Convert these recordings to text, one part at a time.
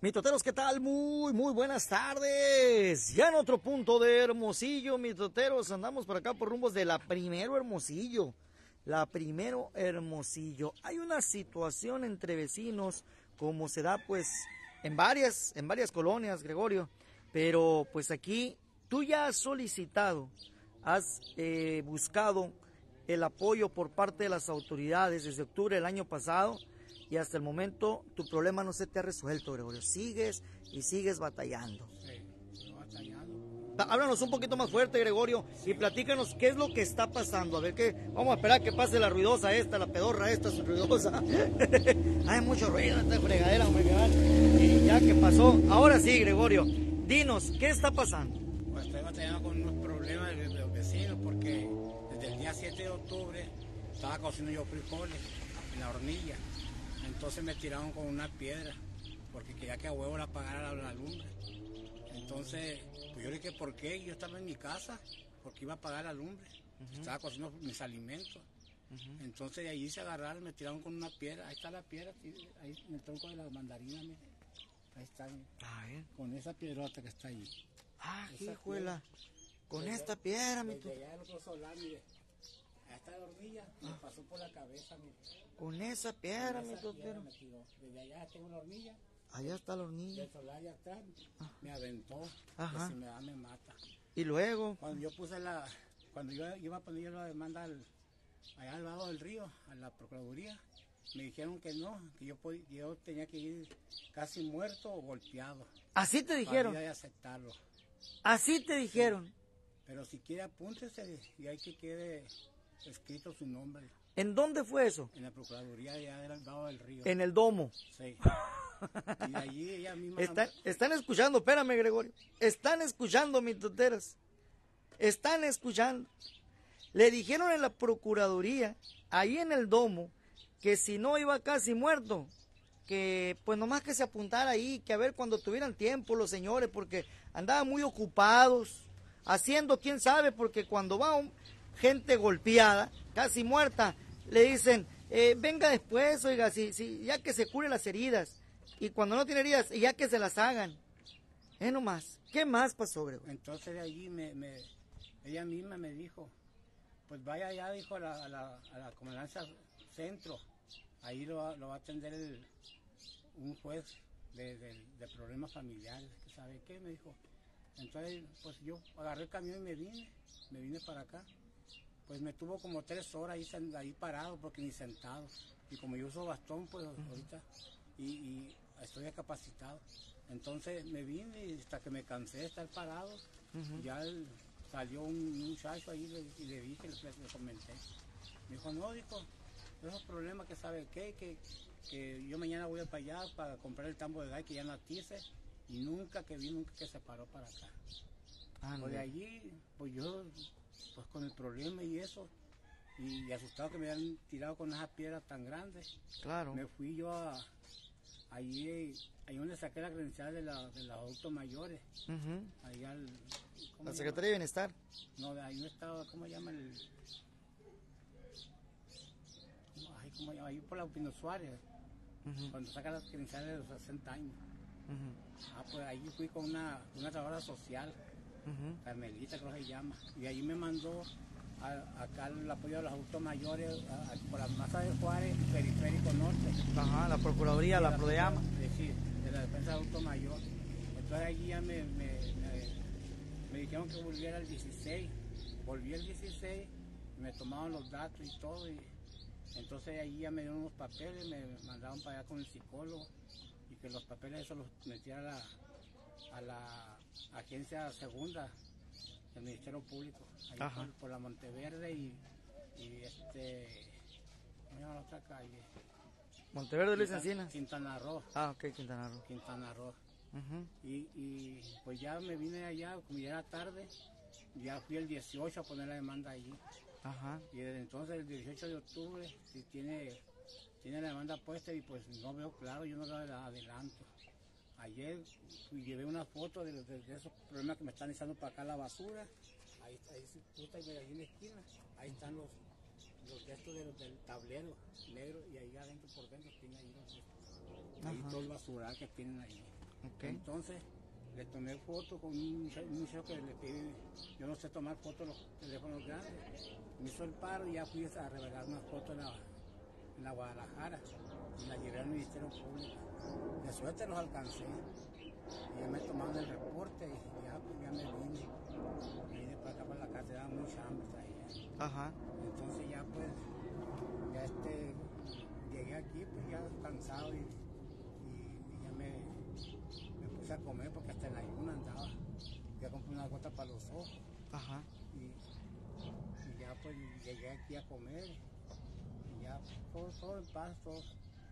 Mitoteros, ¿qué tal? Muy, muy buenas tardes. Ya en otro punto de Hermosillo, mitoteros, andamos por acá por rumbos de la primero Hermosillo. La primero Hermosillo. Hay una situación entre vecinos, como se da pues en varias, en varias colonias, Gregorio. Pero pues aquí tú ya has solicitado, has eh, buscado el apoyo por parte de las autoridades desde octubre del año pasado y hasta el momento tu problema no se te ha resuelto, Gregorio. Sigues y sigues batallando. Sí, batallando. Háblanos un poquito más fuerte, Gregorio, y platícanos qué es lo que está pasando. A ver qué, vamos a esperar que pase la ruidosa esta, la pedorra esta, su ruidosa. Hay mucho ruido esta fregadera, hombre, y ya que pasó. Ahora sí, Gregorio, dinos, ¿qué está pasando? Pues estoy batallando con unos problemas de, de los vecinos porque desde el día 7 de octubre estaba cocinando yo frijoles en la hornilla. Entonces me tiraron con una piedra porque quería que a huevo la pagara la, la lumbre. Entonces, pues yo le dije, ¿por qué? Yo estaba en mi casa porque iba a pagar la lumbre. Estaba cocinando mis alimentos. Entonces de allí se agarraron, me tiraron con una piedra. Ahí está la piedra, ahí en el tronco de la mandarina, mire. Ahí está, mire. A ver. con esa piedrota que está ahí. Ah, Esa hijuela. Con esta piedra, mi allá otro solar, mire. Está la hornilla, me pasó por la cabeza, mire. Con esa piedra, mi Esa piedra totero. me tiró. Desde allá tengo la hornilla, Allá está la hornilla. del solar allá atrás, me aventó. Ajá. Que si me da, me mata. Y luego, Cuando yo puse la, cuando yo iba a poner la demanda al, allá al lado del río, a la Procuraduría, me dijeron que no, que yo, pod- yo tenía que ir casi muerto o golpeado. así te dijeron. Para ir a aceptarlo. Así te dijeron. Pero si quiere apúntese y hay que quede escrito su nombre ¿En dónde fue eso? en la Procuraduría allá del lado del río. En el domo. Sí. Y allí ella misma... Están, están escuchando, espérame, Gregorio. Están escuchando, mis toteras. Están escuchando. Le dijeron en la Procuraduría, ahí en el domo, que si no iba casi muerto, que pues nomás que se apuntara ahí, que a ver cuando tuvieran tiempo los señores, porque andaban muy ocupados, haciendo quién sabe, porque cuando va un- gente golpeada, casi muerta, le dicen, eh, venga después, oiga, si, si, ya que se cure las heridas, y cuando no tiene heridas, ya que se las hagan. Es nomás. ¿Qué más pasó, Gregorio? Entonces de allí me, ella misma me dijo, pues vaya allá, dijo, a la, a la, comandancia centro. Ahí lo, va- a atender el- un juez de, de- de problemas familiares, que sabe qué, me dijo. Entonces, pues yo agarré el camión y me vine, me vine para acá. Pues me tuvo como tres horas ahí, ahí parado, porque ni sentado. Y como yo uso bastón, pues ahorita, y, y estoy discapacitado. Entonces me vine y hasta que me cansé de estar parado, ya el- salió un, un muchacho ahí y le, y le dije, le, le comenté. Me dijo, no, dijo, esos problemas que sabe qué, que, que yo mañana voy para allá para comprar el tambo de gas que ya no atice y nunca que vi, nunca que se paró para acá. Pues de allí, pues yo, pues con el problema y eso, y, asustado que me habían tirado con esas piedras tan grandes, Claro. me fui yo a, allí, ahí donde saqué la credencial de, la, de los adultos mayores, Ujú. ahí al... ¿cómo La se Secretaría de Bienestar. No, de ahí no estaba, ¿cómo llama el...? Ay, ¿cómo llama? Ahí por la Pino Suárez, cuando saca las credenciales de los 60 años. Ah, pues ahí fui con una, una trabajadora social, Carmelita creo que se llama, y ahí me mandó a- acá el apoyo de los adultos mayores a- a- por la masa de Juárez, periférico norte. Ajá, la Procuraduría, la Prodeama. Es decir, de la defensa de adulto mayor. Entonces allí ya me, me, me- me dijeron que volviera el 16. Volví el 16, me tomaron los datos y todo. Y, entonces allí ya me dieron unos papeles, me mandaron para allá con el psicólogo y que los papeles esos los metiera a la, a la agencia segunda del Ministerio Público, por, por la Monteverde y, y este, ¿cómo llama la otra calle? Monteverde, Luis Encinas. Quintana Roo, Ah, ok, Quintana Roo. Quintana Roo. Y, y pues ya me vine allá, como ya era tarde, ya fui el 18 a poner la demanda allí. Ajá. Y desde entonces, el 18 de octubre, si tiene, tiene la demanda puesta y pues no veo claro, yo no la adelanto. Ayer llevé una foto de, de- de esos problemas que me están echando para acá la basura. Ahí, ahí, tú estás ahí en la esquina, ahí están los, los de estos de los del tablero negro y ahí adentro por dentro tiene ahí los. Ahí todo el basural que tienen ahí. Entonces le tomé foto con un muchacho que le pedí, yo no sé tomar fotos de los teléfonos grandes. Me hizo el paro y ya fui a revelar una foto en la, en la Guadalajara la llevé al Ministerio Público. De suerte los alcancé. Y ya me tomaron el reporte y ya, pues, ya me vine. Me vine para acá para la casa, era mucha hambre. Ajá. Entonces ya pues, ya este, llegué aquí pues ya cansado y, y- y ya me, me puse a comer porque hasta en la ayuna andaba. Ya compré una gota para los ojos Ajá. y, y ya pues llegué aquí a comer y ya todo, todo en paz, todo.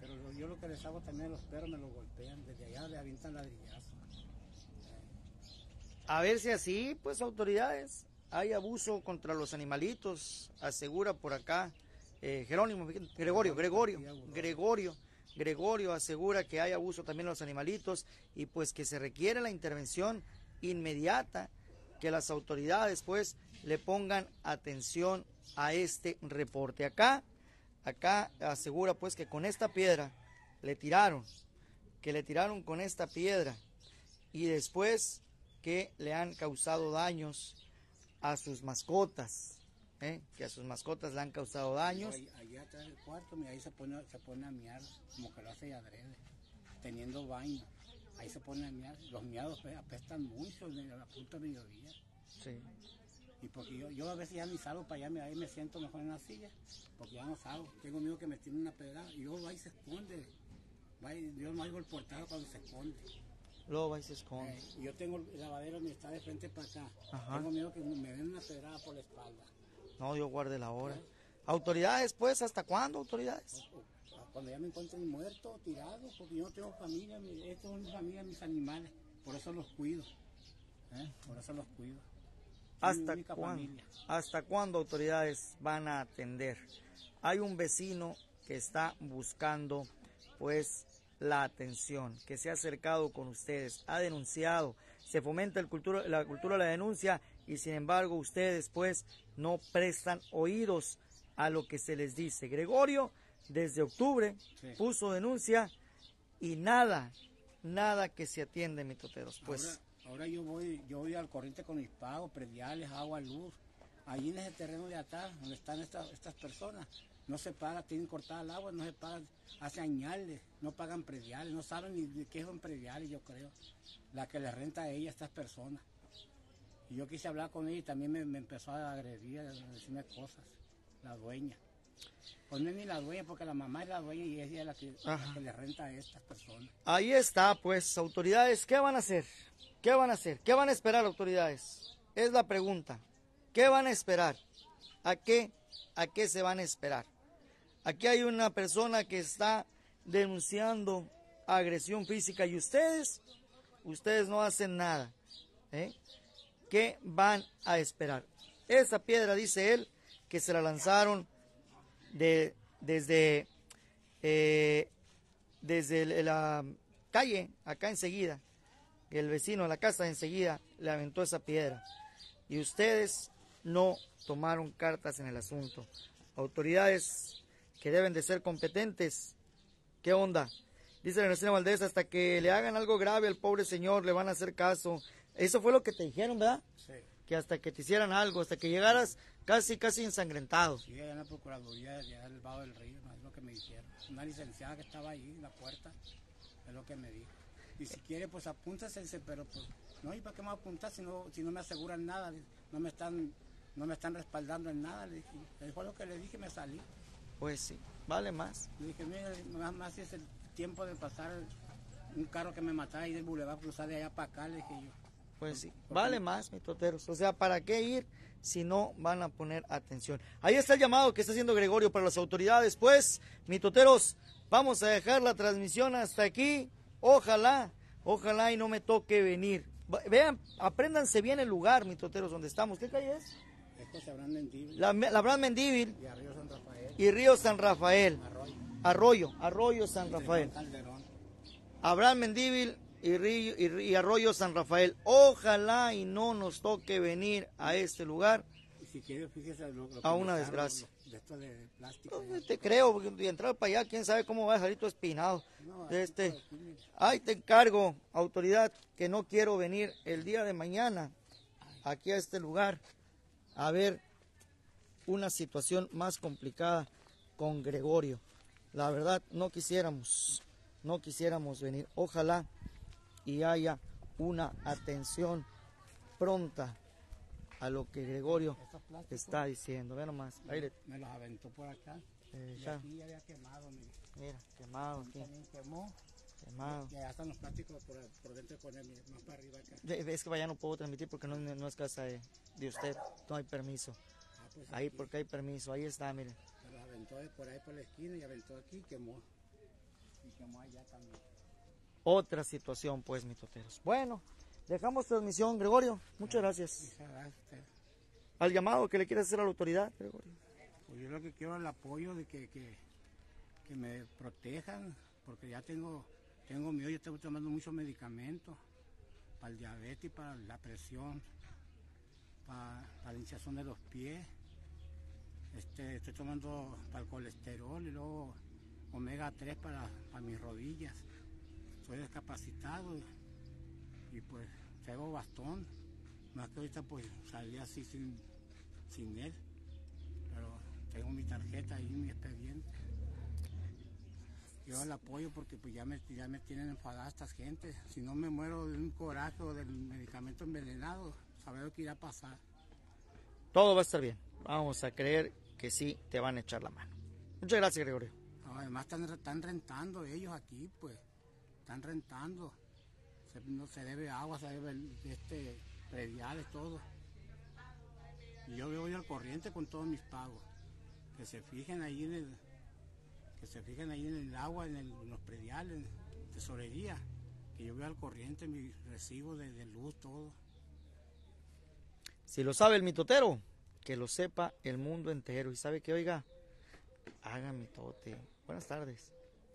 Pero yo lo que les hago también a los perros me los golpean, desde allá le avientan ladrillazos. A ver si así, pues autoridades, hay abuso contra los animalitos, asegura por acá eh, Jerónimo, Gregorio, Gregorio, Gregorio, Gregorio asegura que hay abuso también de los animalitos y pues que se requiere la intervención inmediata, que las autoridades pues le pongan atención a este reporte. Acá, acá asegura pues que con esta piedra le tiraron, que le tiraron con esta piedra y después que le han causado daños a sus mascotas, ¿eh? que a sus mascotas le han causado daños. Ahí, ahí atrás del cuarto, mira, ahí se pone, se pone a miar, como que lo hace de adrede, teniendo baño. Ahí se pone a miar. Los miados pues, apestan mucho de la punta de mediodía. Sí. Y porque yo, yo a veces ya ni salgo para allá, ahí me siento mejor en la silla, porque ya no salgo. Tengo miedo que me tiene una pedrada y luego va y se esconde. Va y- yo no oigo el portado cuando se esconde. Luego va y se esconde. Eh, yo tengo el lavadero, me está de frente para acá. Ajá. Tengo miedo que me den una pedrada por la espalda. No, yo guarde la hora. Autoridades, pues, ¿hasta cuándo autoridades? Cuando ya me encuentren muerto, tirado, porque yo no tengo familia, mi- esto es mi familia, mis animales, por eso los cuido, ¿eh? por eso los cuido. ¿Hasta familia. ¿Hasta cuándo autoridades van a atender? Hay un vecino que está buscando, pues, la atención, que se ha acercado con ustedes, ha denunciado, se fomenta el cultura, la cultura de la denuncia y sin embargo ustedes, pues, no prestan oídos a lo que se les dice. Gregorio, desde octubre, Sí. puso denuncia y nada, nada que se atiende, mitoteros. Pues, Ahora, ahora yo voy, yo voy al corriente con mis pagos, prediales, agua, luz. Allí en ese terreno de atrás, donde están estas, estas personas, no se paga, tienen cortada el agua, no se paga, hace añales, no pagan prediales, no saben ni de qué son prediales, yo creo. La que le renta a ella, estas personas. Y yo quise hablar con ella y también me, me empezó a agredir, a decirme cosas, la dueña. Pues no es ni la dueña, porque la mamá es la dueña y ella es la que, la que le renta a estas personas. Ahí está, pues, autoridades, ¿qué van a hacer? ¿Qué van a hacer? ¿Qué van a esperar, autoridades? Es la pregunta. ¿Qué van a esperar? ¿A qué? ¿A qué se van a esperar? Aquí hay una persona que está denunciando agresión física y ustedes, ustedes no hacen nada. ¿eh? ¿Qué van a esperar? Esa piedra, dice él, que se la lanzaron de, desde eh, desde la calle, acá enseguida, el vecino de la casa enseguida le aventó esa piedra. Y ustedes no tomaron cartas en el asunto. Autoridades que deben de ser competentes. ¿Qué onda? Dice la Ernestina Valdés, hasta que le hagan algo grave al pobre señor, le van a hacer caso. Eso fue lo que te dijeron, ¿verdad? Sí. Que hasta que te hicieran algo, hasta que llegaras casi, casi ensangrentado. Sí, allá en la Procuraduría allá del Valle del Río, no es lo que me dijeron. Una licenciada que estaba ahí en la puerta, es lo que me dijo. Y si quiere, pues apúntase, dice, pero pues, no, ¿y para qué me voy a apuntar si no, si no me aseguran nada? Le- No me están, no me están respaldando en nada, le dije. Eso fue lo que le dije, me salí. Pues sí, vale más. Le dije, nada más si es el tiempo de pasar un carro que me matara ahí del boulevard, cruzar de allá para acá, le dije yo. Pues sí, vale más, mis toteros. O sea, ¿para qué ir si no van a poner atención? Ahí está el llamado que está haciendo Gregorio para las autoridades. Pues, mis toteros, vamos a dejar la transmisión hasta aquí. Ojalá, ojalá y no me toque venir. Vean, apréndanse bien el lugar, mis toteros, donde estamos. ¿Qué calle es? Esto vendido. La, la Abraham Mendíbil Y Arroyo San Rafael, y Río San Rafael. Arroyo. Arroyo, Arroyo San Rafael. Calderón. Abraham Mendíbil y, Río- y, y Arroyo San Rafael. Ojalá y no nos toque venir a este lugar Y si quiere, fíjese lo, lo que a una desgracia. De esto de plástico. No, te creo, porque de entrar para allá, quién sabe cómo va a salir tu espinado. No, este, aquí, ay, te encargo, autoridad, que no quiero venir el día de mañana aquí a este lugar a ver una situación más complicada con Gregorio. La verdad, no quisiéramos, no quisiéramos venir. Ojalá y haya una atención pronta a lo que Gregorio está diciendo. Ve nomás, ahí le- me los aventó por acá. eh, Y ya, aquí ya había quemado, mire. mira, quemado aquí, También quemó. quemado. Y allá están los plásticos por, por dentro de poner, mire, más para arriba acá. Es que vaya no puedo transmitir porque no, no es casa de, de usted, no hay permiso. Ah, pues Ahí aquí porque hay permiso, ahí está, mire. Me los aventó de por ahí por la esquina y aventó aquí y quemó. Y quemó allá también. Otra situación, pues, mis toteros. Bueno, dejamos transmisión, Gregorio. Muchas gracias. Muchas gracias. Al llamado que le quieres hacer a la autoridad, Gregorio. Pues yo lo que quiero es el apoyo de que, que, que me protejan, porque ya tengo, tengo miedo, yo estoy tomando muchos medicamentos para el diabetes, para la presión, para, para la hinchazón de los pies. Este, estoy tomando para el colesterol y luego omega 3 para, para mis rodillas. Soy discapacitado y, y pues traigo bastón. Más que ahorita pues salí así sin, sin él pero tengo mi tarjeta ahí, mi expediente. Yo el apoyo porque pues ya me, ya me tienen enfadada estas gentes. Si no me muero de un coraje o del medicamento envenenado, saber lo que irá a pasar. Todo va a estar bien. Vamos a creer que sí te van a echar la mano. Muchas gracias, Gregorio. Además están, están rentando ellos aquí, pues. Están rentando. No se debe agua, se debe este, prediales, todo. Y yo voy al corriente con todos mis pagos. Que se fijen ahí en el, que se fijen ahí en el agua, en, el- los prediales, en tesorería. Que yo voy al corriente, mi recibo de luz, todo. Si lo sabe el mitotero, que lo sepa el mundo entero. Y sabe que, oiga, haga mitote. Buenas tardes.